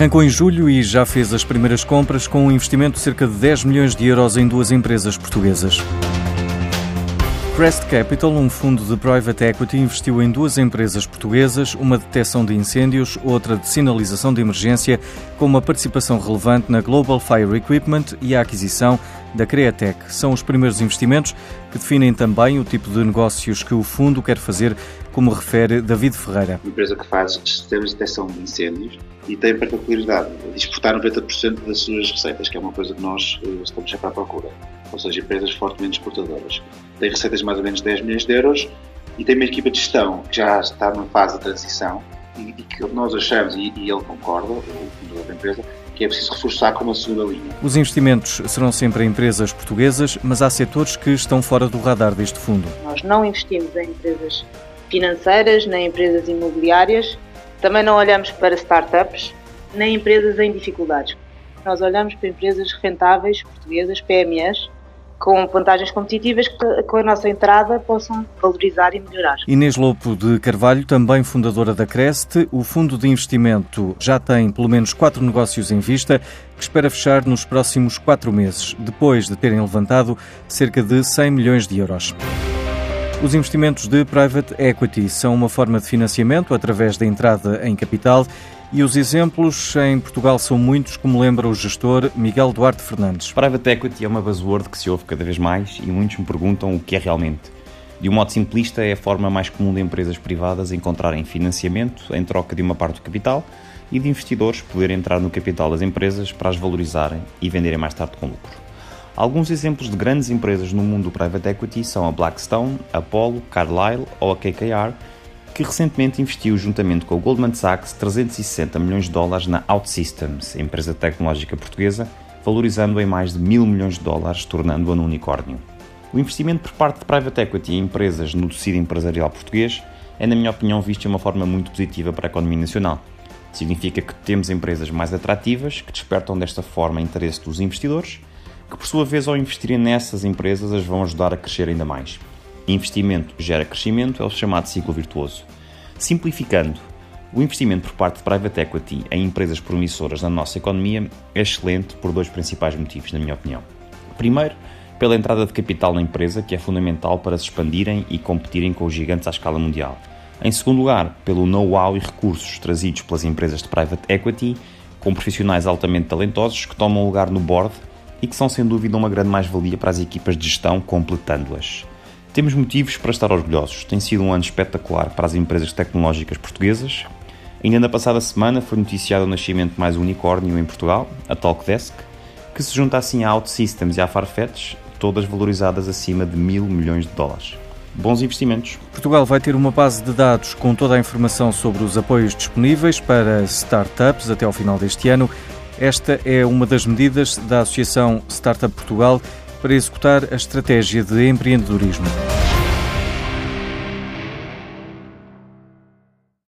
Arrancou em julho e já fez as primeiras compras com um investimento de cerca de 10 milhões de euros em duas empresas portuguesas. Crest Capital, um fundo de private equity, investiu em duas empresas portuguesas, uma de detecção de incêndios, outra de sinalização de emergência, com uma participação relevante na Global Fire Equipment e a aquisição da Createc. São os primeiros investimentos que definem também o tipo de negócios que o fundo quer fazer, como refere David Ferreira. Uma empresa que faz sistemas de detecção de incêndios e tem a particularidade de exportar 90% das suas receitas, que é uma coisa que nós eh, estamos sempre à procura. Ou seja, empresas fortemente exportadoras. Tem receitas de mais ou menos 10 milhões de euros e tem uma equipa de gestão que já está numa fase de transição e, e que nós achamos, e, e ele concorda, o fundador da empresa, que é preciso reforçar com uma segunda linha. Os investimentos serão sempre em empresas portuguesas, mas há setores que estão fora do radar deste fundo. Nós não investimos em empresas financeiras, nem empresas imobiliárias, também não olhamos para startups, nem empresas em dificuldades. Nós olhamos para empresas rentáveis, portuguesas, PMEs, com vantagens competitivas que com a nossa entrada possam valorizar e melhorar. Inês Lopo de Carvalho, também fundadora da Crest, o fundo de investimento já tem pelo menos quatro negócios em vista que espera fechar nos próximos quatro meses, depois de terem levantado cerca de 100 milhões de euros. Os investimentos de private equity são uma forma de financiamento através da entrada em capital e os exemplos em Portugal são muitos, como lembra o gestor Miguel Duarte Fernandes. Private equity é uma buzzword que se ouve cada vez mais e muitos me perguntam o que é realmente. De um modo simplista, é a forma mais comum de empresas privadas encontrarem financiamento em troca de uma parte do capital e de investidores poderem entrar no capital das empresas para as valorizarem e venderem mais tarde com lucro. Alguns exemplos de grandes empresas no mundo do private equity são a Blackstone, Apollo, Carlyle ou a KKR, que recentemente investiu juntamente com a Goldman Sachs 360 milhões de dólares na OutSystems, empresa tecnológica portuguesa, valorizando-a em mais de mil milhões de dólares, tornando-a num unicórnio. O investimento por parte de private equity em empresas no tecido empresarial português é, na minha opinião, visto de uma forma muito positiva para a economia nacional. Significa que temos empresas mais atrativas que despertam desta forma interesse dos investidores que por sua vez, ao investirem nessas empresas, as vão ajudar a crescer ainda mais. Investimento gera crescimento, é o chamado ciclo virtuoso. Simplificando, o investimento por parte de private equity em empresas promissoras na nossa economia é excelente por dois principais motivos, na minha opinião. Primeiro, pela entrada de capital na empresa, que é fundamental para se expandirem e competirem com os gigantes à escala mundial. Em segundo lugar, pelo know-how e recursos trazidos pelas empresas de private equity, com profissionais altamente talentosos que tomam lugar no board e que são sem dúvida uma grande mais-valia para as equipas de gestão, completando-as. Temos motivos para estar orgulhosos. Tem sido um ano espetacular para as empresas tecnológicas portuguesas. Ainda na passada semana foi noticiado o nascimento de mais um unicórnio em Portugal, a Talkdesk, que se junta assim à OutSystems e à Farfetch, todas valorizadas acima de mil milhões de dólares. Bons investimentos. Portugal vai ter uma base de dados com toda a informação sobre os apoios disponíveis para startups até ao final deste ano. Esta é uma das medidas da Associação Startup Portugal para executar a estratégia de empreendedorismo.